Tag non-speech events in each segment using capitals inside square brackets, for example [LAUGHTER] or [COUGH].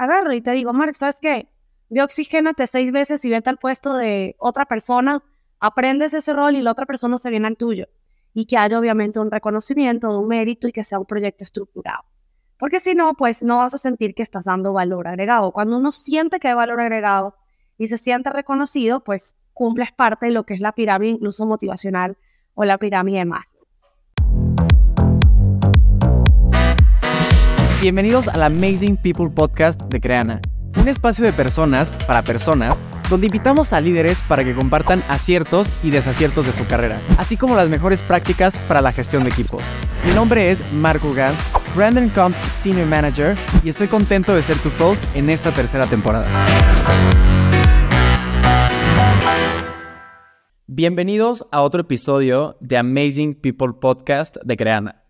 agarro y te digo, Mark, ¿sabes qué? Ve oxigénate seis veces y vete al puesto de otra persona, aprendes ese rol y la otra persona se viene al tuyo. Y que haya obviamente un reconocimiento, un mérito y que sea un proyecto estructurado. Porque si no, pues no vas a sentir que estás dando valor agregado. Cuando uno siente que hay valor agregado y se siente reconocido, pues cumples parte de lo que es la pirámide incluso motivacional o la pirámide más. Bienvenidos al Amazing People Podcast de Creana, un espacio de personas para personas donde invitamos a líderes para que compartan aciertos y desaciertos de su carrera, así como las mejores prácticas para la gestión de equipos. Mi nombre es Marco Gant, Brandon Combs Senior Manager, y estoy contento de ser tu host en esta tercera temporada. Bienvenidos a otro episodio de Amazing People Podcast de Creana.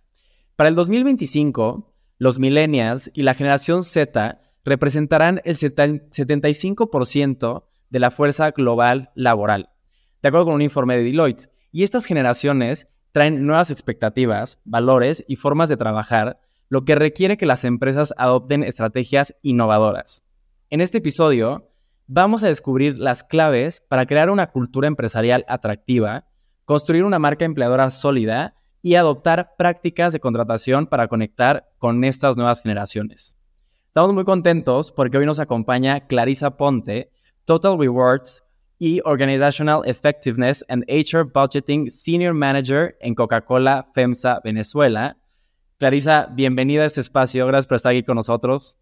Para el 2025, los millennials y la generación Z representarán el 75% de la fuerza global laboral, de acuerdo con un informe de Deloitte. Y estas generaciones traen nuevas expectativas, valores y formas de trabajar, lo que requiere que las empresas adopten estrategias innovadoras. En este episodio vamos a descubrir las claves para crear una cultura empresarial atractiva, construir una marca empleadora sólida y adoptar prácticas de contratación para conectar con estas nuevas generaciones. Estamos muy contentos porque hoy nos acompaña Clarisa Ponte, Total Rewards y Organizational Effectiveness and HR Budgeting Senior Manager en Coca-Cola FEMSA Venezuela. Clarisa, bienvenida a este espacio. Gracias por estar aquí con nosotros.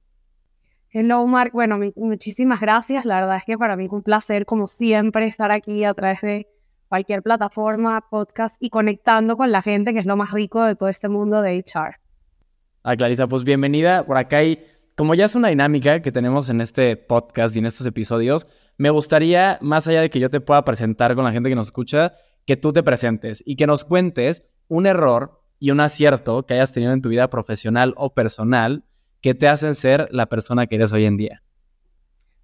Hello, Mark. Bueno, muchísimas gracias. La verdad es que para mí es un placer, como siempre, estar aquí a través de cualquier plataforma, podcast y conectando con la gente, que es lo más rico de todo este mundo de HR. Ah, Clarisa, pues bienvenida. Por acá hay, como ya es una dinámica que tenemos en este podcast y en estos episodios, me gustaría, más allá de que yo te pueda presentar con la gente que nos escucha, que tú te presentes y que nos cuentes un error y un acierto que hayas tenido en tu vida profesional o personal que te hacen ser la persona que eres hoy en día.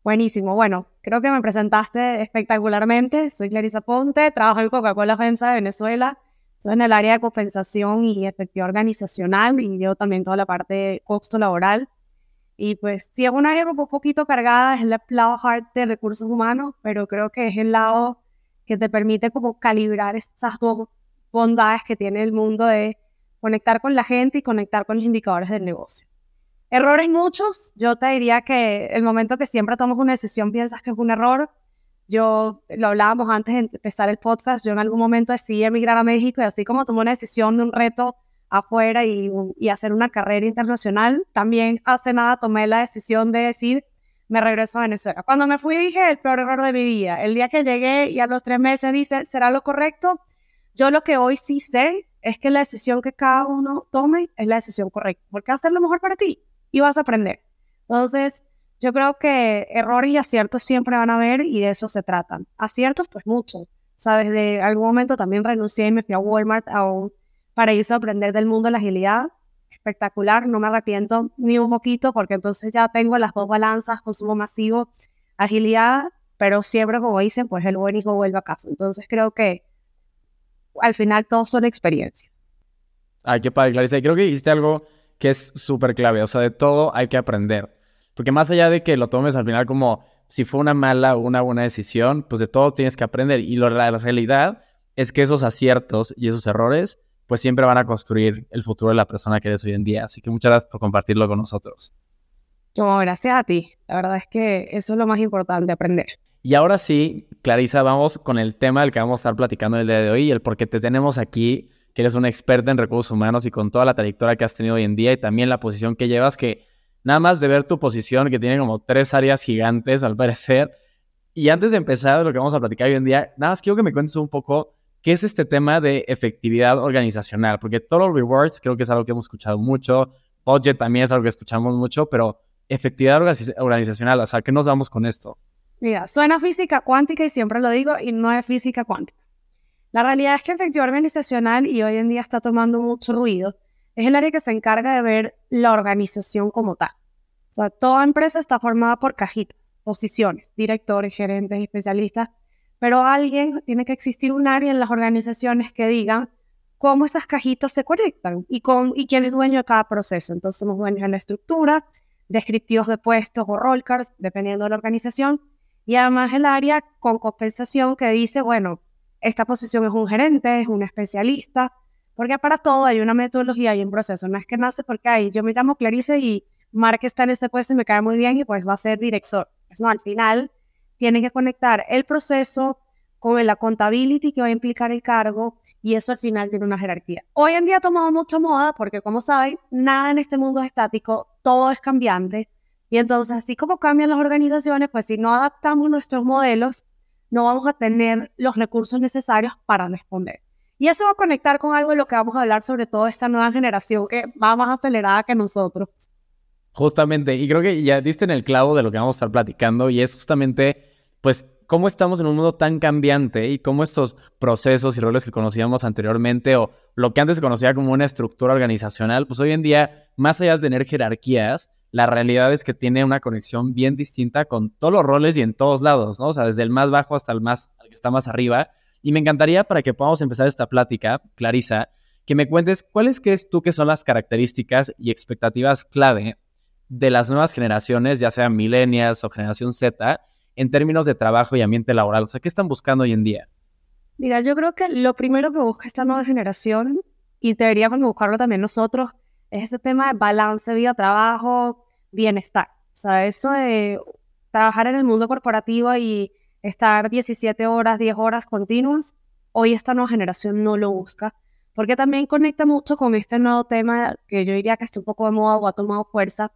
Buenísimo. Bueno, creo que me presentaste espectacularmente. Soy Clarisa Ponte, trabajo en Coca-Cola Agencia de Venezuela. Estoy en el área de compensación y efectividad organizacional y yo también toda la parte de costo laboral. Y pues sí es un área un poquito cargada, es el lado hard de recursos humanos, pero creo que es el lado que te permite como calibrar esas dos bondades que tiene el mundo de conectar con la gente y conectar con los indicadores del negocio. Errores muchos. Yo te diría que el momento que siempre tomas una decisión piensas que es un error. Yo lo hablábamos antes de empezar el podcast. Yo en algún momento decidí emigrar a México y así como tomé una decisión de un reto afuera y, y hacer una carrera internacional, también hace nada tomé la decisión de decir me regreso a Venezuela. Cuando me fui dije el peor error de mi vida. El día que llegué y a los tres meses dice, ¿será lo correcto? Yo lo que hoy sí sé es que la decisión que cada uno tome es la decisión correcta, porque ser lo mejor para ti y vas a aprender. Entonces, yo creo que errores y aciertos siempre van a haber y de eso se tratan. Aciertos, pues mucho. O sea, desde algún momento también renuncié y me fui a Walmart a un paraíso a aprender del mundo de la agilidad. Espectacular, no me arrepiento ni un poquito porque entonces ya tengo las dos balanzas, consumo masivo, agilidad, pero siempre como dicen, pues el buen hijo vuelve a casa. Entonces creo que al final todos son experiencias. Ay, qué padre, Clarissa. Y creo que dijiste algo que es súper clave. O sea, de todo hay que aprender. Porque más allá de que lo tomes al final como si fue una mala o una buena decisión, pues de todo tienes que aprender. Y la realidad es que esos aciertos y esos errores, pues siempre van a construir el futuro de la persona que eres hoy en día. Así que muchas gracias por compartirlo con nosotros. Como gracias a ti. La verdad es que eso es lo más importante, aprender. Y ahora sí, Clarisa, vamos con el tema del que vamos a estar platicando el día de hoy y el por qué te tenemos aquí que eres una experta en recursos humanos y con toda la trayectoria que has tenido hoy en día y también la posición que llevas, que nada más de ver tu posición, que tiene como tres áreas gigantes al parecer. Y antes de empezar lo que vamos a platicar hoy en día, nada más quiero que me cuentes un poco qué es este tema de efectividad organizacional, porque Total Rewards creo que es algo que hemos escuchado mucho, Budget también es algo que escuchamos mucho, pero efectividad organizacional, o sea, ¿qué nos damos con esto? Mira, suena física cuántica y siempre lo digo y no es física cuántica. La realidad es que efectividad organizacional, y hoy en día está tomando mucho ruido, es el área que se encarga de ver la organización como tal. O sea, toda empresa está formada por cajitas, posiciones, directores, gerentes, especialistas, pero alguien tiene que existir un área en las organizaciones que diga cómo esas cajitas se conectan y, con, y quién es dueño de cada proceso. Entonces somos dueños de la estructura, descriptivos de puestos o role cards, dependiendo de la organización, y además el área con compensación que dice, bueno, esta posición es un gerente, es un especialista, porque para todo hay una metodología y un proceso. No es que nace porque hay, yo me llamo Clarice y Mark está en ese puesto y me cae muy bien y pues va a ser director. Pues no, al final tiene que conectar el proceso con la contability que va a implicar el cargo y eso al final tiene una jerarquía. Hoy en día ha tomado mucha moda porque como saben, nada en este mundo es estático, todo es cambiante. Y entonces, así como cambian las organizaciones, pues si no adaptamos nuestros modelos, no vamos a tener los recursos necesarios para responder. Y eso va a conectar con algo de lo que vamos a hablar sobre todo esta nueva generación que va más acelerada que nosotros. Justamente, y creo que ya diste en el clavo de lo que vamos a estar platicando y es justamente, pues, cómo estamos en un mundo tan cambiante y cómo estos procesos y roles que conocíamos anteriormente o lo que antes se conocía como una estructura organizacional, pues hoy en día, más allá de tener jerarquías, la realidad es que tiene una conexión bien distinta con todos los roles y en todos lados, ¿no? O sea, desde el más bajo hasta el más, que está más arriba. Y me encantaría para que podamos empezar esta plática, Clarisa, que me cuentes cuáles crees tú que son las características y expectativas clave de las nuevas generaciones, ya sean millennials o generación Z, en términos de trabajo y ambiente laboral. O sea, ¿qué están buscando hoy en día? Mira, yo creo que lo primero que busca esta nueva generación, y deberíamos buscarlo también nosotros, es ese tema de balance vida-trabajo, bienestar. O sea, eso de trabajar en el mundo corporativo y estar 17 horas, 10 horas continuas, hoy esta nueva generación no lo busca, porque también conecta mucho con este nuevo tema que yo diría que está un poco de moda o ha tomado fuerza,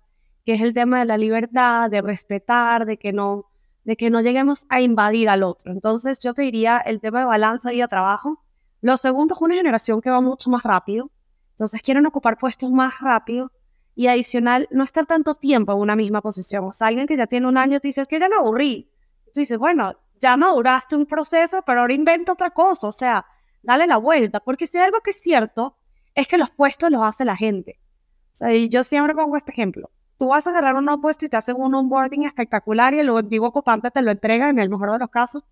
que es el tema de la libertad, de respetar, de que no, de que no lleguemos a invadir al otro. Entonces yo te diría el tema de balanza y trabajo. Lo segundo es una generación que va mucho más rápido, entonces quieren ocupar puestos más rápido y adicional, no estar tanto tiempo en una misma posición. O sea, alguien que ya tiene un año te dice, es que ya me aburrí. Tú dices, bueno, ya maduraste un proceso, pero ahora inventa otra cosa. O sea, dale la vuelta. Porque si hay algo que es cierto, es que los puestos los hace la gente. O sea, y yo siempre pongo este ejemplo. Tú vas a agarrar un puesto y te hacen un onboarding espectacular y el antiguo ocupante te lo entrega en el mejor de los casos.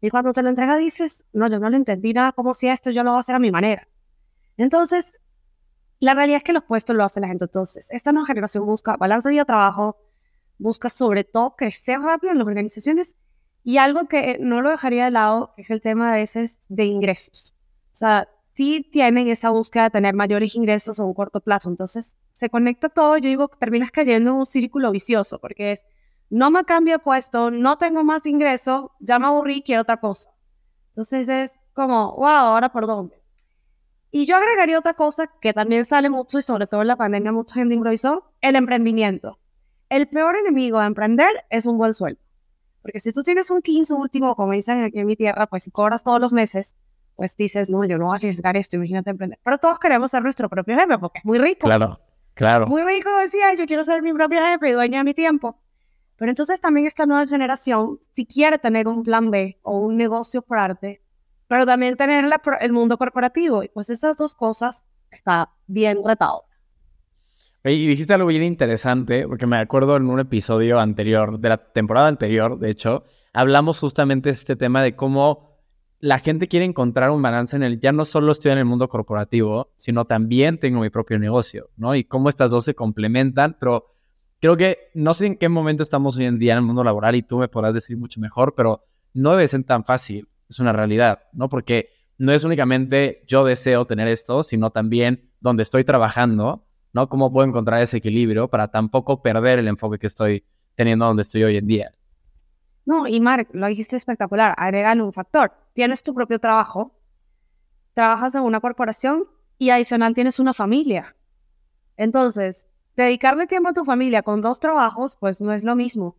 Y cuando te lo entrega dices, no, yo no lo entendí nada como si esto yo lo voy a hacer a mi manera. Entonces, la realidad es que los puestos lo hace la gente. Entonces, esta nueva generación busca balance de vida-trabajo, busca sobre todo crecer rápido en las organizaciones y algo que no lo dejaría de lado es el tema a veces de ingresos. O sea, sí tienen esa búsqueda de tener mayores ingresos a un corto plazo. Entonces, se conecta todo. Yo digo que terminas cayendo en un círculo vicioso porque es, no me cambio de puesto, no tengo más ingresos, ya me aburrí, quiero otra cosa. Entonces es como, wow, ahora por dónde. Y yo agregaría otra cosa que también sale mucho y sobre todo en la pandemia mucha gente improvisó, el emprendimiento. El peor enemigo de emprender es un buen sueldo. Porque si tú tienes un 15 último, como dicen aquí en mi tierra, pues si cobras todos los meses, pues dices, no, yo no voy a arriesgar esto, imagínate emprender. Pero todos queremos ser nuestro propio jefe porque es muy rico. Claro, claro. Muy rico decía, yo quiero ser mi propio jefe y dueño de mi tiempo. Pero entonces también esta nueva generación, si quiere tener un plan B o un negocio por arte, pero también tener el mundo corporativo. Y pues esas dos cosas está bien retado. Y dijiste algo bien interesante, porque me acuerdo en un episodio anterior, de la temporada anterior, de hecho, hablamos justamente de este tema de cómo la gente quiere encontrar un balance en el, ya no solo estoy en el mundo corporativo, sino también tengo mi propio negocio, ¿no? Y cómo estas dos se complementan, pero creo que no sé en qué momento estamos hoy en día en el mundo laboral y tú me podrás decir mucho mejor, pero no debe ser tan fácil es una realidad, ¿no? Porque no es únicamente yo deseo tener esto, sino también donde estoy trabajando, ¿no? ¿Cómo puedo encontrar ese equilibrio para tampoco perder el enfoque que estoy teniendo donde estoy hoy en día? No, y Mark, lo dijiste espectacular, agregan un factor. Tienes tu propio trabajo, trabajas en una corporación y adicional tienes una familia. Entonces, dedicarle tiempo a tu familia con dos trabajos, pues no es lo mismo.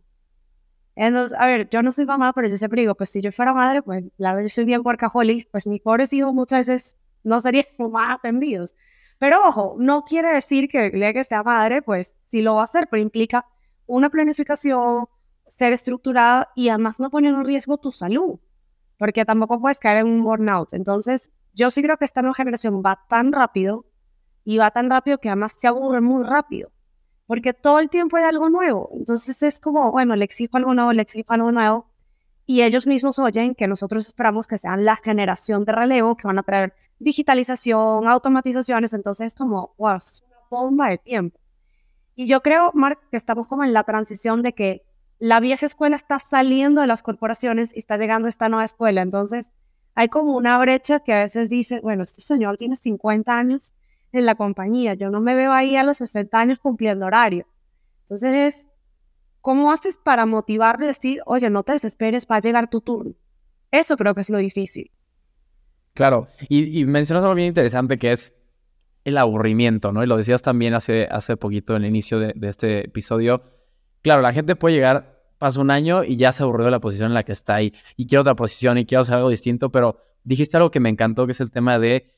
Entonces, a ver, yo no soy mamá, pero yo siempre digo, pues si yo fuera madre, pues la verdad yo soy bien workaholic, pues mis pobres hijos muchas veces no serían [LAUGHS] más atendidos. Pero ojo, no quiere decir que el día que sea madre, pues sí lo va a hacer, pero implica una planificación, ser estructurada y además no poner en riesgo tu salud, porque tampoco puedes caer en un burnout. Entonces, yo sí creo que esta nueva generación va tan rápido y va tan rápido que además se aburre muy rápido porque todo el tiempo hay algo nuevo. Entonces es como, bueno, le exijo algo nuevo, le exijo algo nuevo, y ellos mismos oyen que nosotros esperamos que sean la generación de relevo que van a traer digitalización, automatizaciones, entonces es como, wow, es una bomba de tiempo. Y yo creo, Mark, que estamos como en la transición de que la vieja escuela está saliendo de las corporaciones y está llegando esta nueva escuela. Entonces, hay como una brecha que a veces dice, bueno, este señor tiene 50 años en la compañía, yo no me veo ahí a los 60 años cumpliendo horario. Entonces es, ¿cómo haces para motivarle y decir, oye, no te desesperes, va a llegar tu turno? Eso creo que es lo difícil. Claro, y, mencionas algo bien interesante que es el aburrimiento, ¿no? Y lo decías también hace, hace poquito en el inicio de, este episodio. Claro, la gente puede llegar pasa un año y ya se aburrió de la posición en la que está y, y quiero otra posición y quiero hacer algo distinto, pero dijiste algo que me encantó, que es el tema de,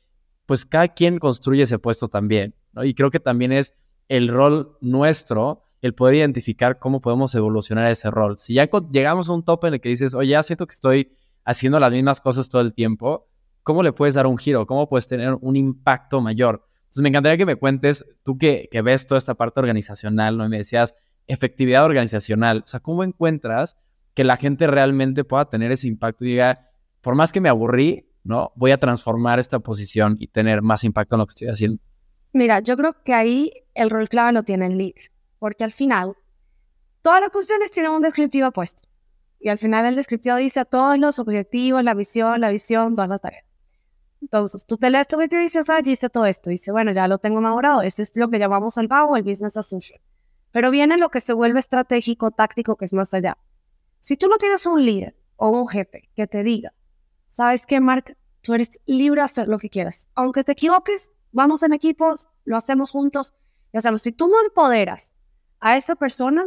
pues cada quien construye ese puesto también, ¿no? Y creo que también es el rol nuestro, el poder identificar cómo podemos evolucionar ese rol. Si ya llegamos a un tope en el que dices, oye, ya siento que estoy haciendo las mismas cosas todo el tiempo, ¿cómo le puedes dar un giro? ¿Cómo puedes tener un impacto mayor? Entonces me encantaría que me cuentes, tú que, ves toda esta parte organizacional, ¿no? Y me decías, efectividad organizacional. O sea, ¿cómo encuentras que la gente realmente pueda tener ese impacto y diga, por más que me aburrí, ¿no? Voy a transformar esta posición y tener más impacto en lo que estoy haciendo. Mira, yo creo que ahí el rol clave lo tiene el líder, porque al final todas las funciones tienen un descriptivo puesto. Y al final el descriptivo dice todos los objetivos, la visión, la visión, todas las tareas. Entonces, tú te lees tu objetivo y dices, ah, dice todo esto. Dice, bueno, ya lo tengo elaborado. Este es lo que llamamos el pago, el business assumption. Pero viene lo que se vuelve estratégico, táctico, que es más allá. Si tú no tienes un líder o un jefe que te diga, ¿sabes qué, Mark? Tú eres libre de hacer lo que quieras. Aunque te equivoques, vamos en equipos, lo hacemos juntos y hacemos. Si tú no empoderas a esa persona,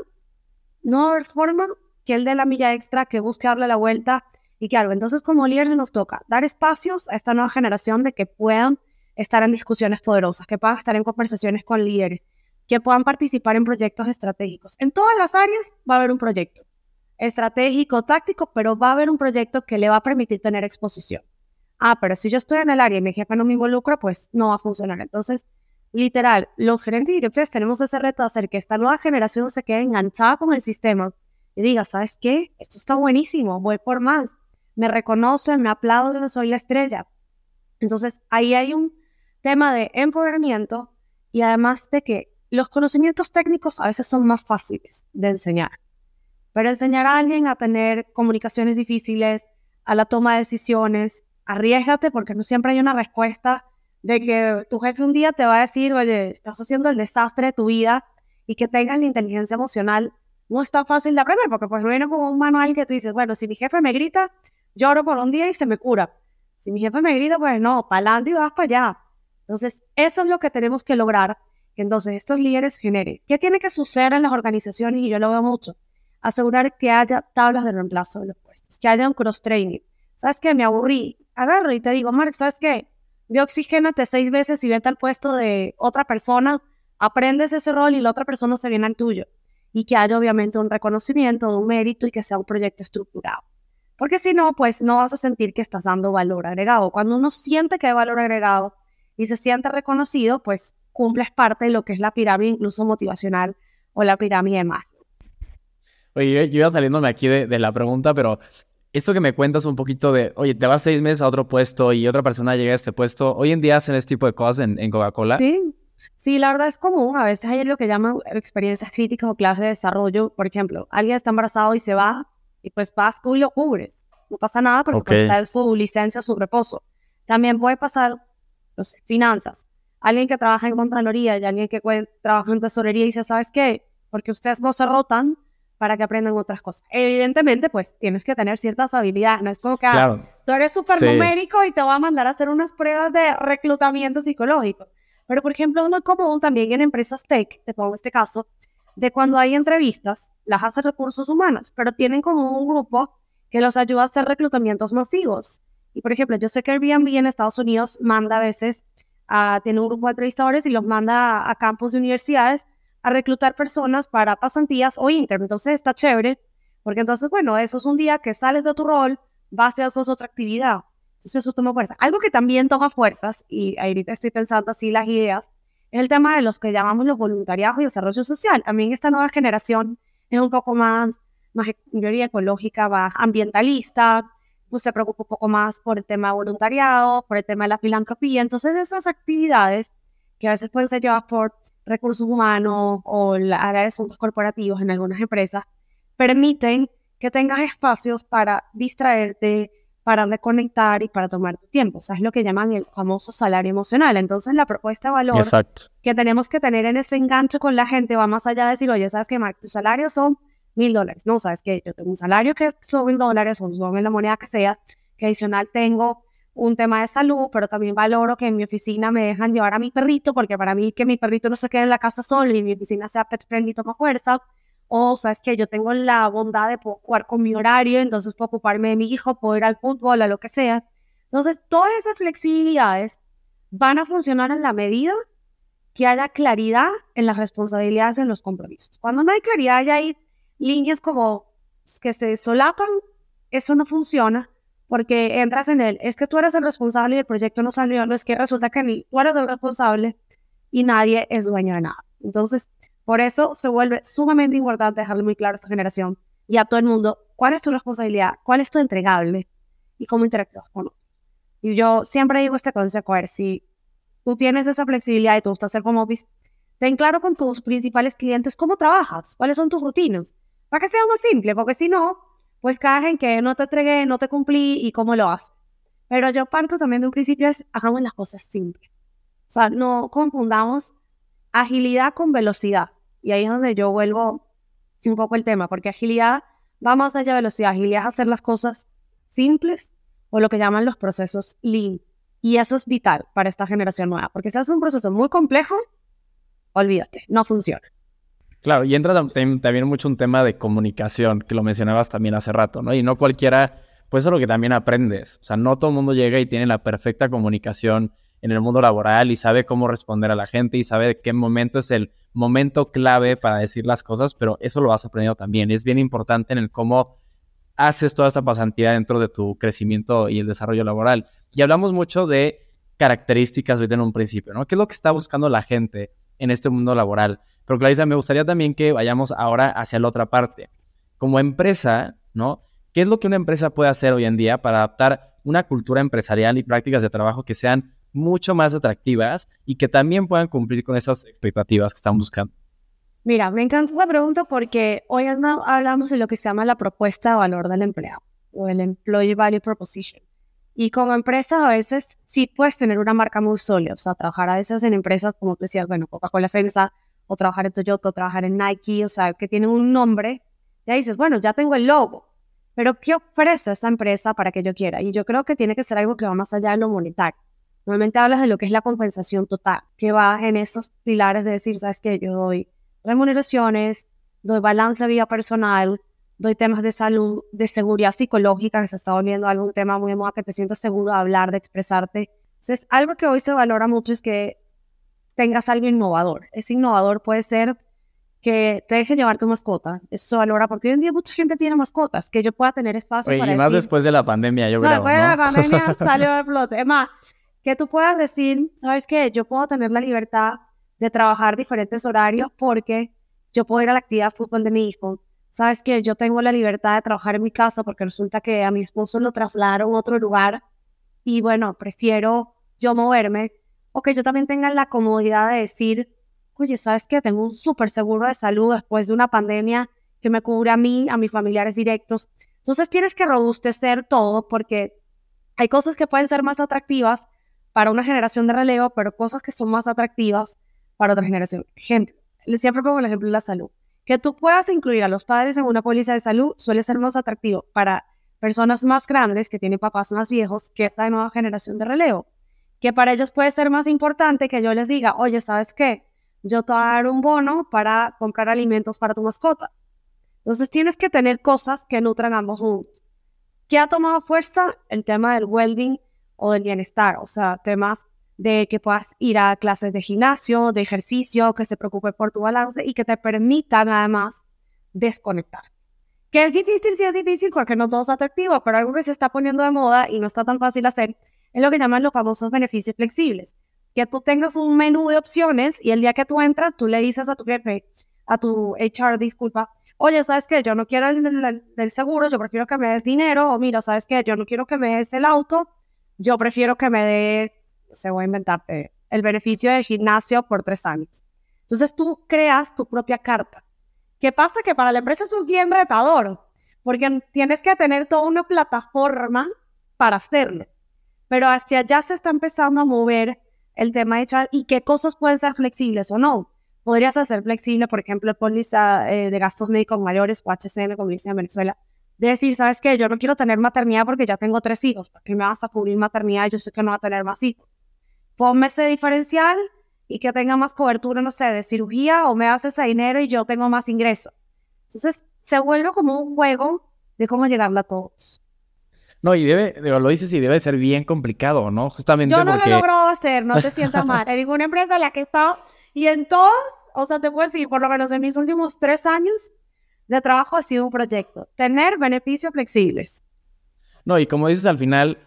no hay forma que él dé la milla extra, que busque darle la vuelta y que algo. Entonces, como líder nos toca dar espacios a esta nueva generación de que puedan estar en discusiones poderosas, que puedan estar en conversaciones con líderes, que puedan participar en proyectos estratégicos. En todas las áreas va a haber un proyecto estratégico, táctico, pero va a haber un proyecto que le va a permitir tener exposición. Ah, pero si yo estoy en el área y mi jefe no me involucra, pues no va a funcionar. Entonces, literal, los gerentes y directores tenemos ese reto de hacer que esta nueva generación se quede enganchada con el sistema y diga, ¿sabes qué? Esto está buenísimo, voy por más. Me reconocen, me aplauden, soy la estrella. Entonces, ahí hay un tema de empoderamiento y además de que los conocimientos técnicos a veces son más fáciles de enseñar, pero enseñar a alguien a tener comunicaciones difíciles, a la toma de decisiones, arriesgate porque no siempre hay una respuesta de que tu jefe un día te va a decir, oye, estás haciendo el desastre de tu vida y que tengas la inteligencia emocional, no es tan fácil de aprender porque pues no viene como un manual que tú dices, bueno, si mi jefe me grita, lloro por un día y se me cura. Si mi jefe me grita, pues no, para adelante y vas para allá. Entonces, eso es lo que tenemos que lograr entonces, estos líderes generen. ¿Qué tiene que suceder en las organizaciones? Y yo lo veo mucho. Asegurar que haya tablas de reemplazo de los puestos, que haya un cross-training. ¿Sabes qué? Me aburrí. Agarro y te digo, Mark, ¿sabes qué? Ve oxigénate seis veces y vete al puesto de otra persona, aprendes ese rol y la otra persona se viene al tuyo. Y que haya obviamente un reconocimiento, un mérito y que sea un proyecto estructurado. Porque si no, pues no vas a sentir que estás dando valor agregado. Cuando uno siente que hay valor agregado y se siente reconocido, pues cumples parte de lo que es la pirámide incluso motivacional o la pirámide más. Oye, yo iba saliéndome aquí de, la pregunta, pero esto que me cuentas un poquito de, oye, te vas seis meses a otro puesto y otra persona llega a este puesto, ¿hoy en día hacen este tipo de cosas en, Coca-Cola? Sí, sí, la verdad es común. A veces hay lo que llaman experiencias críticas o clases de desarrollo. Por ejemplo, alguien está embarazado y se va y pues vas tú y lo cubres. No pasa nada porque pues, está en su licencia, su reposo. También puede pasar, no sé, finanzas alguien que trabaja en Contraloría y alguien que trabaja en Tesorería y dice, ¿sabes qué? Porque ustedes no se rotan para que aprendan otras cosas. Evidentemente, pues tienes que tener ciertas habilidades, no es como que ah, tú eres súper numérico y te va a mandar a hacer unas pruebas de reclutamiento psicológico. Pero, por ejemplo, uno común también en empresas tech, te pongo este caso, de cuando hay entrevistas, las hace recursos humanos, pero tienen como un grupo que los ayuda a hacer reclutamientos masivos. Y, por ejemplo, yo sé que Airbnb en Estados Unidos manda a veces tiene un grupo de entrevistadores y los manda a, campos de universidades a reclutar personas para pasantías o inter. Entonces está chévere, porque entonces, bueno, eso es un día que sales de tu rol, vas a hacer otra actividad. Entonces eso toma fuerza. Algo que también toma fuerzas, y ahorita estoy pensando así las ideas, es el tema de los que llamamos los voluntariados y desarrollo social. También esta nueva generación es un poco más, más ecológica, más ambientalista, pues se preocupa un poco más por el tema de voluntariado, por el tema de la filantropía. Entonces esas actividades que a veces pueden ser llevadas por recursos humanos o la área de asuntos corporativos en algunas empresas permiten que tengas espacios para distraerte, para reconectar y para tomar tiempo. O sea, es lo que llaman el famoso salario emocional. Entonces, la propuesta de valor que tenemos que tener en ese enganche con la gente va más allá de decir, oye, ¿sabes qué, Mark? Tu salario son mil dólares. No, ¿sabes qué? Yo tengo un salario que son mil dólares o son en la moneda que sea, que adicional tengo un tema de salud, pero también valoro que en mi oficina me dejan llevar a mi perrito, porque para mí que mi perrito no se quede en la casa solo y mi oficina sea pet friendly toma fuerza. O, sabes que yo tengo la bondad de poder jugar con mi horario, entonces puedo ocuparme de mi hijo, puedo ir al fútbol, a lo que sea. Entonces, todas esas flexibilidades van a funcionar en la medida que haya claridad en las responsabilidades y en los compromisos. Cuando no hay claridad y hay líneas como que se solapan, eso no funciona porque entras en él, es que tú eres el responsable y el proyecto no salió, no es que resulta que ni tú eres el responsable y nadie es dueño de nada. Entonces, por eso se vuelve sumamente importante dejarle muy claro a esta generación y a todo el mundo cuál es tu responsabilidad, cuál es tu entregable y cómo interactúas con otro. Y yo siempre digo este consejo, a ver, si tú tienes esa flexibilidad y te gusta hacer como office, ten claro con tus principales clientes cómo trabajas, cuáles son tus rutinas, para que sea más simple, porque si no, pues caes en que no te entregué, no te cumplí y cómo lo haces. Pero yo parto también de un principio es hagamos las cosas simples. O sea, no confundamos agilidad con velocidad. Y ahí es donde yo vuelvo un poco el tema, porque agilidad va más allá de velocidad. Agilidad es hacer las cosas simples o lo que llaman los procesos lean. Y eso es vital para esta generación nueva, porque si haces un proceso muy complejo, olvídate, no funciona. Claro, y entra también mucho un tema de comunicación, que lo mencionabas también hace rato, ¿no? Y no cualquiera, pues eso es lo que también aprendes. O sea, no todo el mundo llega y tiene la perfecta comunicación en el mundo laboral y sabe cómo responder a la gente y sabe qué momento es el momento clave para decir las cosas, pero eso lo has aprendido también. Es bien importante en el cómo haces toda esta pasantía dentro de tu crecimiento y el desarrollo laboral. Y hablamos mucho de características ahorita en un principio, ¿no? ¿Qué es lo que está buscando la gente en este mundo laboral? Pero Clarisa, me gustaría también que vayamos ahora hacia la otra parte. Como empresa, ¿no? ¿Qué es lo que una empresa puede hacer hoy en día para adaptar una cultura empresarial y prácticas de trabajo que sean mucho más atractivas y que también puedan cumplir con esas expectativas que están buscando? Mira, me encanta la pregunta porque hoy hablamos de lo que se llama la propuesta de valor del empleado o el Employee Value Proposition. Y como empresa a veces sí puedes tener una marca muy sólida, o sea, trabajar a veces en empresas como decías, bueno, Coca-Cola FEMSA o trabajar en Toyota, o trabajar en Nike, o sea, que tienen un nombre, ya dices, bueno, ya tengo el logo, pero ¿qué ofrece esa empresa para que yo quiera? Y yo creo que tiene que ser algo que va más allá de lo monetario. Normalmente hablas de lo que es la compensación total, que va en esos pilares de decir, sabes que yo doy remuneraciones, doy balance de vida personal, doy temas de salud, de seguridad psicológica, que se está volviendo algún tema muy moda, que te sientas seguro de hablar, de expresarte. Entonces, algo que hoy se valora mucho es que tengas algo innovador. Ese innovador puede ser que te deje llevar tu mascota. Eso se valora porque hoy en día mucha gente tiene mascotas, que yo pueda tener espacio Oye, para y más después de la pandemia, yo creo, después de la pandemia [LAUGHS] salió de flote. Es más, que tú puedas decir, ¿sabes qué? Yo puedo tener la libertad de trabajar diferentes horarios porque yo puedo ir a la actividad de fútbol de mi hijo. ¿Sabes qué? Yo tengo la libertad de trabajar en mi casa porque resulta que a mi esposo lo trasladaron a otro lugar y bueno, prefiero yo moverme o que yo también tenga la comodidad de decir, oye, ¿sabes qué? Tengo un súper seguro de salud después de una pandemia que me cubre a mí, a mis familiares directos. Entonces tienes que robustecer todo porque hay cosas que pueden ser más atractivas para una generación de relevo, pero cosas que son más atractivas para otra generación. Ejemplo, siempre pongo el ejemplo de la salud. Que tú puedas incluir a los padres en una póliza de salud suele ser más atractivo para personas más grandes que tienen papás más viejos que esta nueva generación de relevo que para ellos puede ser más importante que yo les diga, oye, ¿sabes qué? Yo te voy a dar un bono para comprar alimentos para tu mascota. Entonces tienes que tener cosas que nutran ambos juntos. ¿Qué ha tomado fuerza? El tema del well-being o del bienestar, o sea, temas de que puedas ir a clases de gimnasio, de ejercicio, que se preocupe por tu balance y que te permitan además desconectar. Que es difícil, sí es difícil porque no todo es atractivo, pero algo que se está poniendo de moda y no está tan fácil hacer es lo que llaman los famosos beneficios flexibles. Que tú tengas un menú de opciones y el día que tú entras, tú le dices a tu jefe, a tu HR, disculpa, oye, ¿sabes qué? Yo no quiero el, seguro, yo prefiero que me des dinero, o mira, ¿sabes qué? Yo no quiero que me des el auto, yo prefiero que me des, se voy a inventarte, el beneficio del gimnasio por tres años. Entonces tú creas tu propia carta. ¿Qué pasa? Que para la empresa es un bien retador, porque tienes que tener toda una plataforma para hacerlo. Pero hacia allá se está empezando a mover el tema de chat y qué cosas pueden ser flexibles o no. Podrías hacer flexible, por ejemplo, póliza eh, de gastos médicos mayores o HCM, como dice en Venezuela, de decir, ¿sabes qué? Yo no quiero tener maternidad porque ya tengo tres hijos. ¿Por qué me vas a cubrir maternidad? Yo sé que no va a tener más hijos. Ponme ese diferencial y que tenga más cobertura, no sé, de cirugía o me haces ese dinero y yo tengo más ingreso. Entonces, se vuelve como un juego de cómo llegarle a todos. No, y debe, lo dices y debe ser bien complicado, ¿no? Justamente Yo no porque... lo he logrado hacer, no te sientas mal. [LAUGHS] En ninguna empresa en la que he estado y en todos, o sea, te puedo decir, por lo menos en mis últimos tres años de trabajo ha sido un proyecto. Tener beneficios flexibles. No, y como dices al final,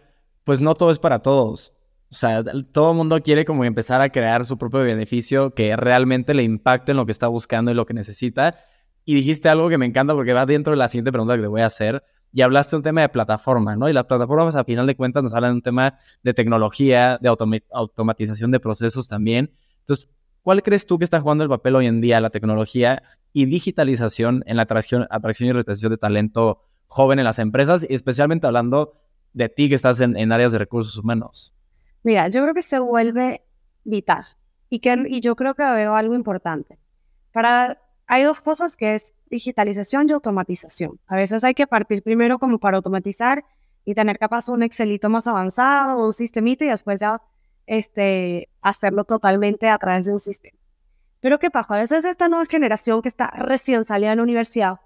pues no todo es para todos. O sea, todo el mundo quiere como empezar a crear su propio beneficio que realmente le impacte en lo que está buscando y lo que necesita. Y dijiste algo que me encanta porque va dentro de la siguiente pregunta que te voy a hacer. Y hablaste un tema de plataforma, ¿no? Y las plataformas, a final de cuentas, nos hablan de un tema de tecnología, de automatización de procesos también. Entonces, ¿cuál crees tú que está jugando el papel hoy en día la tecnología y digitalización en la atracción, atracción y retención de talento joven en las empresas? Y especialmente hablando de ti que estás en, en áreas de recursos humanos. Mira, yo creo que se vuelve vital y, que, y yo creo que veo algo importante. Para, hay dos cosas que es digitalización y automatización. A veces hay que partir primero como para automatizar y tener capaz un Excelito más avanzado, un sistemita y después ya este, hacerlo totalmente a través de un sistema. Pero ¿qué pasa? A veces esta nueva generación que está recién salida de la universidad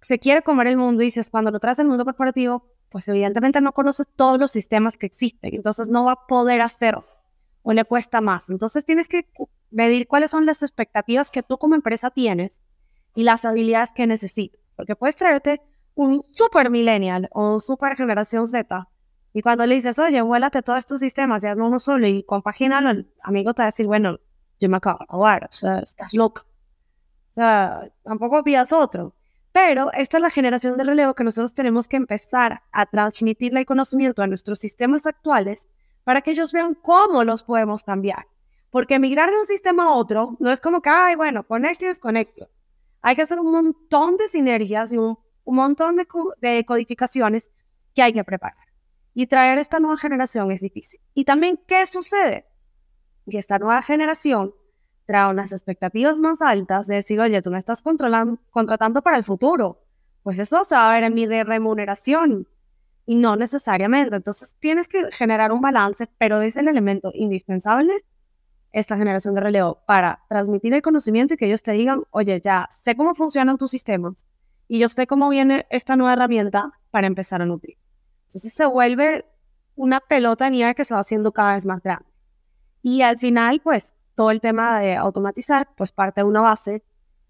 se quiere comer el mundo y dices, cuando lo traes al mundo corporativo, pues evidentemente no conoce todos los sistemas que existen, entonces no va a poder hacer o le cuesta más. Entonces tienes que medir cuáles son las expectativas que tú como empresa tienes y las habilidades que necesitas, porque puedes traerte un super millennial o un super generación Z y cuando le dices, oye, vuélate todos estos sistemas y uno solo y compagínalo, el amigo te va a decir, bueno, yo me acabo de o sea, estás loca. O sea, tampoco pidas otro. Pero esta es la generación de relevo que nosotros tenemos que empezar a transmitirle el conocimiento a nuestros sistemas actuales para que ellos vean cómo los podemos cambiar. Porque migrar de un sistema a otro no es como que, ay, bueno, conecto y desconecto. Hay que hacer un montón de sinergias y un, montón de, de codificaciones que hay que preparar. Y traer esta nueva generación es difícil. Y también, ¿qué sucede? Que esta nueva generación trae unas expectativas más altas de decir, oye, tú me estás contratando para el futuro. Pues eso se va a ver en mi de remuneración y no necesariamente. Entonces tienes que generar un balance, pero es el elemento indispensable esta generación de relevo para transmitir el conocimiento y que ellos te digan, oye, ya sé cómo funcionan tus sistemas y yo sé cómo viene esta nueva herramienta para empezar a nutrir. Entonces se vuelve una pelota de nieve que se va haciendo cada vez más grande. Y al final, pues, todo el tema de automatizar, pues parte de una base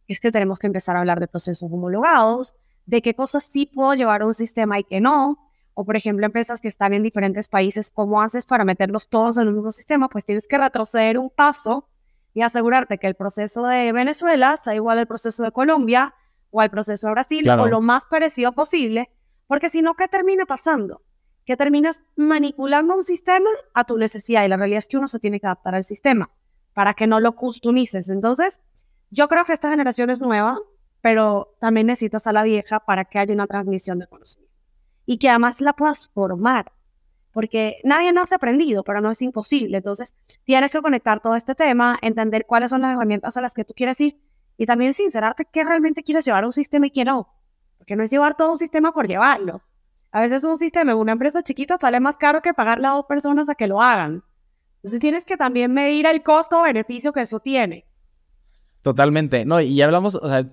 es que tenemos que empezar a hablar de procesos homologados, de qué cosas sí puedo llevar a un sistema y qué no, o por ejemplo empresas que están en diferentes países, ¿cómo haces para meterlos todos en un mismo sistema? Pues tienes que retroceder un paso y asegurarte que el proceso de Venezuela sea igual al proceso de Colombia o al proceso de Brasil o lo más parecido posible, porque si no, ¿qué termina pasando? Que terminas manipulando un sistema a tu necesidad y la realidad es que uno se tiene que adaptar al sistema para que no lo customices. Entonces, yo creo que esta generación es nueva, pero también necesitas a la vieja para que haya una transmisión de conocimiento y que además la puedas formar, porque nadie ha aprendido, pero no es imposible. Entonces, tienes que conectar todo este tema, entender cuáles son las herramientas a las que tú quieres ir y también sincerarte qué realmente quieres llevar a un sistema y qué no, porque no es llevar todo un sistema por llevarlo. A veces un sistema en una empresa chiquita sale más caro que pagarle a dos personas a que lo hagan. Entonces tienes que también medir el costo-beneficio que eso tiene. Totalmente. No, y hablamos, o sea,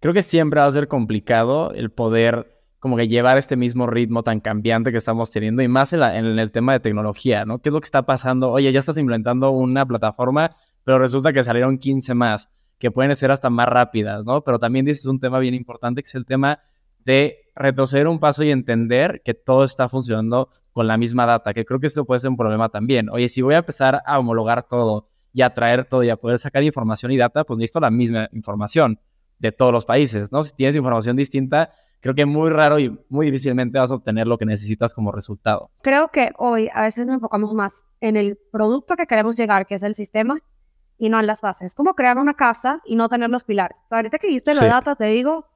creo que siempre va a ser complicado el poder como que llevar este mismo ritmo tan cambiante que estamos teniendo y más en, en, el tema de tecnología, ¿no? ¿Qué es lo que está pasando? Oye, ya estás implementando una plataforma, pero resulta que salieron 15 más, que pueden ser hasta más rápidas, ¿no? Pero también dices un tema bien importante que es el tema de retroceder un paso y entender que todo está funcionando con la misma data, que creo que esto puede ser un problema también. Oye, si voy a empezar a homologar todo y a traer todo y a poder sacar información y data, pues necesito la misma información de todos los países, ¿no? Si tienes información distinta, creo que muy raro y muy difícilmente vas a obtener lo que necesitas como resultado. Creo que hoy a veces nos enfocamos más en el producto que queremos llegar, que es el sistema, y no en las bases. Es como crear una casa y no tener los pilares. Ahorita que diste la data, te digo,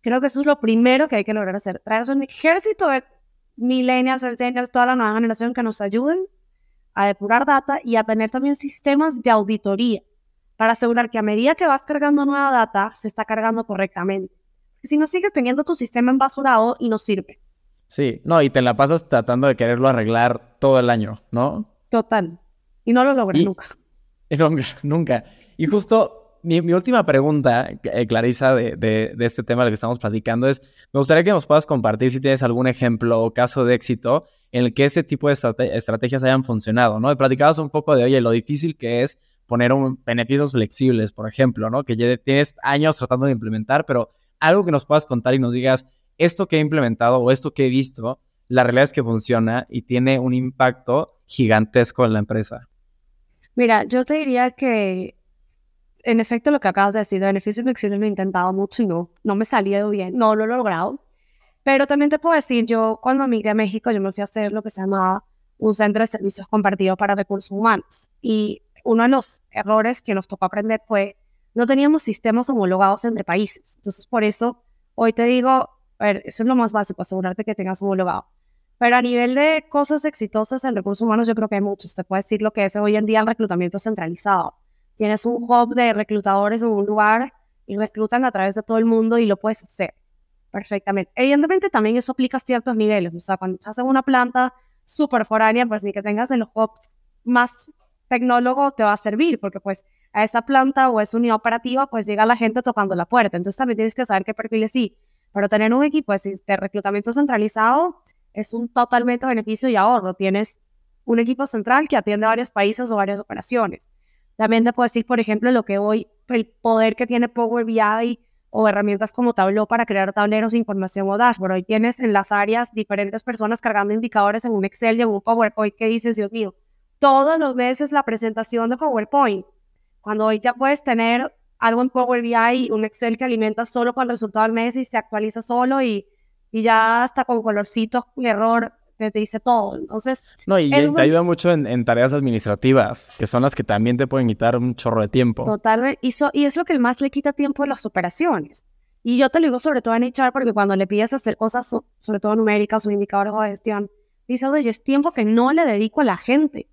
creo que eso es lo primero que hay que lograr hacer. Traer un ejército de millennials, centennials, toda la nueva generación que nos ayuden a depurar data y a tener también sistemas de auditoría para asegurar que a medida que vas cargando nueva data, se está cargando correctamente. Si no sigues teniendo tu sistema embasurado y no sirve. Sí, no, y te la pasas tratando de quererlo arreglar todo el año, ¿no? Total. Y no lo logré nunca. [LAUGHS] Nunca, nunca. Y justo mi, última pregunta, eh, Clarisa, de, de, de, este tema del que estamos platicando es, me gustaría que nos puedas compartir si tienes algún ejemplo o caso de éxito en el que este tipo de estrategias hayan funcionado, ¿no? Platicabas un poco de, oye, lo difícil que es poner un, beneficios flexibles, por ejemplo, ¿no? Que ya tienes años tratando de implementar, pero algo que nos puedas contar y nos digas, esto que he implementado o esto que he visto, la realidad es que funciona y tiene un impacto gigantesco en la empresa. Mira, yo te diría que en efecto lo que acabas de decir de beneficios flexibles lo he intentado mucho y no, no me salido bien, no lo he logrado. Pero también te puedo decir, yo cuando migré a México, yo me fui a hacer lo que se llamaba un centro de servicios compartidos para recursos humanos. Y uno de los errores que nos tocó aprender fue, no teníamos sistemas homologados entre países. Entonces, por eso, hoy te digo, a eso es lo más básico, asegurarte que tengas homologado. Pero a nivel de cosas exitosas en recursos humanos, yo creo que hay muchos. Te puedo decir lo que es hoy en día el reclutamiento centralizado. Tienes un hub de reclutadores en un lugar y reclutan a través de todo el mundo y lo puedes hacer perfectamente. Evidentemente también eso aplica a ciertos niveles. O sea, cuando estás en una planta súper foránea, pues ni que tengas en los hubs más tecnólogo te va a servir, porque pues a esa planta o a esa unidad operativa, pues llega la gente tocando la puerta. Entonces también tienes que saber qué perfiles sí. Pero tener un equipo de reclutamiento centralizado es un totalmente beneficio y ahorro. Tienes un equipo central que atiende a varios países o varias operaciones. También te puedo decir, por ejemplo, lo que hoy, el poder que tiene Power BI o herramientas como Tableau para crear tableros información o dashboard. Hoy tienes en las áreas diferentes personas cargando indicadores en un Excel y en un PowerPoint que dices, Dios mío, todos los meses la presentación de PowerPoint. Cuando hoy ya puedes tener algo en Power BI, un Excel que alimenta solo con el resultado del mes y se actualiza solo y y ya hasta con colorcitos, error, te, dice todo. Entonces. No, y te ayuda mucho en, tareas administrativas, que son las que también te pueden quitar un chorro de tiempo. Totalmente. Y, y es lo que más le quita tiempo a las operaciones. Y yo te lo digo sobre todo en HR, porque cuando le pides hacer cosas, sobre todo numéricas o indicadores de gestión, dices, oye, es tiempo que no le dedico a la gente.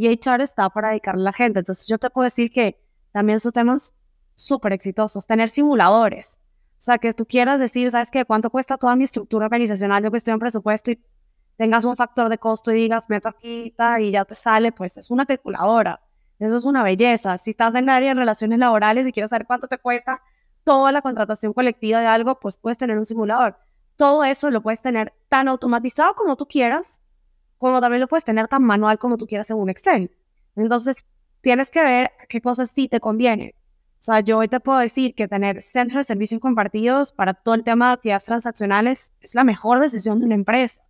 Y HR está para dedicarle a la gente. Entonces yo te puedo decir que también son temas súper exitosos. Tener simuladores. O sea, que tú quieras decir, ¿sabes qué? ¿Cuánto cuesta toda mi estructura organizacional? Yo que estoy presupuesto y tengas un factor de costo y digas, meto aquí y ya te sale, pues es una calculadora. Eso es una belleza. Si estás en el de relaciones laborales y quieres saber cuánto te cuesta toda la contratación colectiva de algo, pues puedes tener un simulador. Todo eso lo puedes tener tan automatizado como tú quieras, como también lo puedes tener tan manual como tú quieras en un Excel. Entonces, tienes que ver qué cosas sí te convienen. O sea, yo hoy te puedo decir que tener centros de servicios compartidos para todo el tema de actividades transaccionales es la mejor decisión de una empresa,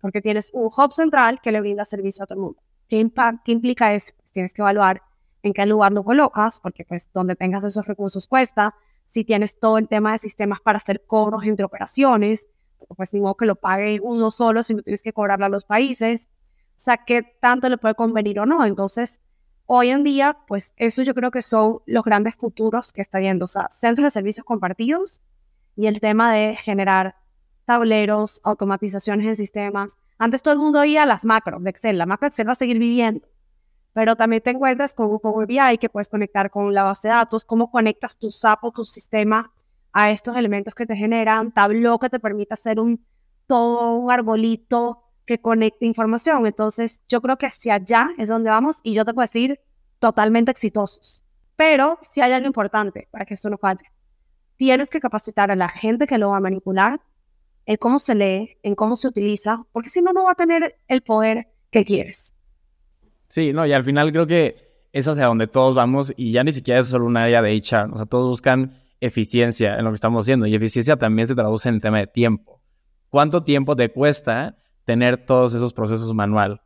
porque tienes un hub central que le brinda servicio a todo el mundo. ¿Qué, implica eso? Pues tienes que evaluar en qué lugar lo colocas, porque pues donde tengas esos recursos cuesta. Si tienes todo el tema de sistemas para hacer cobros entre operaciones, pues ni modo que lo pague uno solo, sino tienes que cobrarle a los países. O sea, qué tanto le puede convenir o no. Entonces, Hoy en día, pues eso yo creo que son los grandes futuros que está viendo, o sea, centros de servicios compartidos y el tema de generar tableros, automatizaciones en sistemas. Antes todo el mundo oía las macros de Excel, la macro Excel va a seguir viviendo, pero también te encuentras con Power BI que puedes conectar con la base de datos, cómo conectas tu SAP o tu sistema a estos elementos que te generan, Tableau que te permite hacer un todo un arbolito que conecte información. Entonces, yo creo que hacia allá es donde vamos y yo te puedo decir totalmente exitosos. Pero si hay algo importante para que esto no falle. Tienes que capacitar a la gente que lo va a manipular en cómo se lee, en cómo se utiliza, porque si no, no va a tener el poder que quieres. Sí, no, y al final creo que es hacia donde todos vamos y ya ni siquiera es solo un área de HR. O sea, todos buscan eficiencia en lo que estamos haciendo y eficiencia también se traduce en el tema de tiempo. ¿Cuánto tiempo te cuesta tener todos esos procesos manual.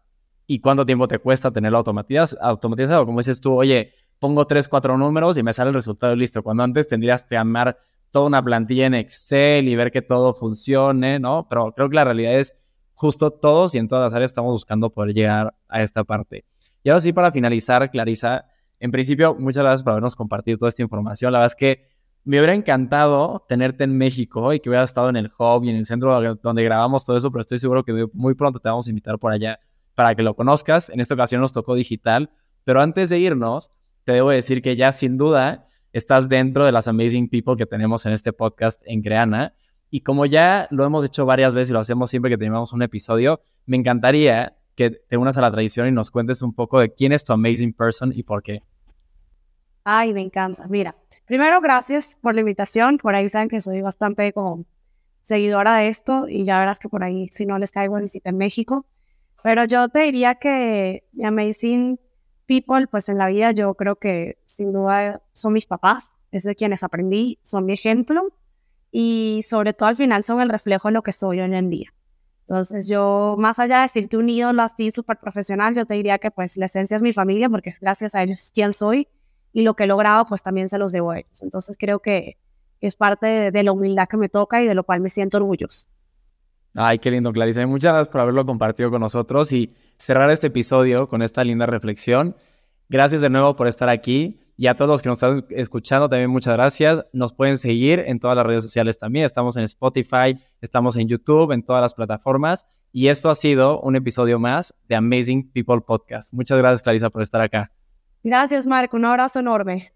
¿Y cuánto tiempo te cuesta tenerlo automatizado? automatizado? Como dices tú, oye, pongo tres, cuatro números y me sale el resultado listo. Cuando antes tendrías que armar toda una plantilla en Excel y ver que todo funcione, ¿no? Pero creo que la realidad es justo todos y en todas las áreas estamos buscando poder llegar a esta parte. Y ahora sí, para finalizar, Clarisa, En principio, muchas gracias por habernos compartido toda esta información. La verdad es que me hubiera encantado tenerte en México y que hubieras estado en el hub y en el centro donde grabamos todo eso, pero estoy seguro que muy pronto te vamos a invitar por allá para que lo conozcas. En esta ocasión nos tocó digital, pero antes de irnos, te debo decir que ya sin duda estás dentro de las amazing people que tenemos en este podcast en Creana. Y como ya lo hemos hecho varias veces y lo hacemos siempre que tenemos un episodio, me encantaría que te unas a la tradición y nos cuentes un poco de quién es tu amazing person y por qué. Ay, me encanta. Mira, primero gracias por la invitación. Por ahí saben que soy bastante como seguidora de esto y ya verás que por ahí si no les caigo en México. Pero yo te diría que amazing people, pues en la vida yo creo que sin duda son mis papás, es de quienes aprendí, son mi ejemplo y sobre todo al final son el reflejo de lo que soy hoy en día. Entonces yo, más allá de decirte un ídolo así súper profesional, yo te diría que pues la esencia es mi familia porque gracias a ellos quién soy y lo que he logrado pues también se los debo a ellos. Entonces creo que es parte de, la humildad que me toca y de lo cual me siento orgulloso. Ay, qué lindo, Clarice. Muchas gracias por haberlo compartido con nosotros y cerrar este episodio con esta linda reflexión. Gracias de nuevo por estar aquí. Y a todos los que nos están escuchando también muchas gracias. Nos pueden seguir en todas las redes sociales también. Estamos en Spotify, estamos en YouTube, en todas las plataformas. Y esto ha sido un episodio más de Amazing People Podcast. Muchas gracias, Clarisa, por estar acá. Gracias, Marco. Un abrazo enorme.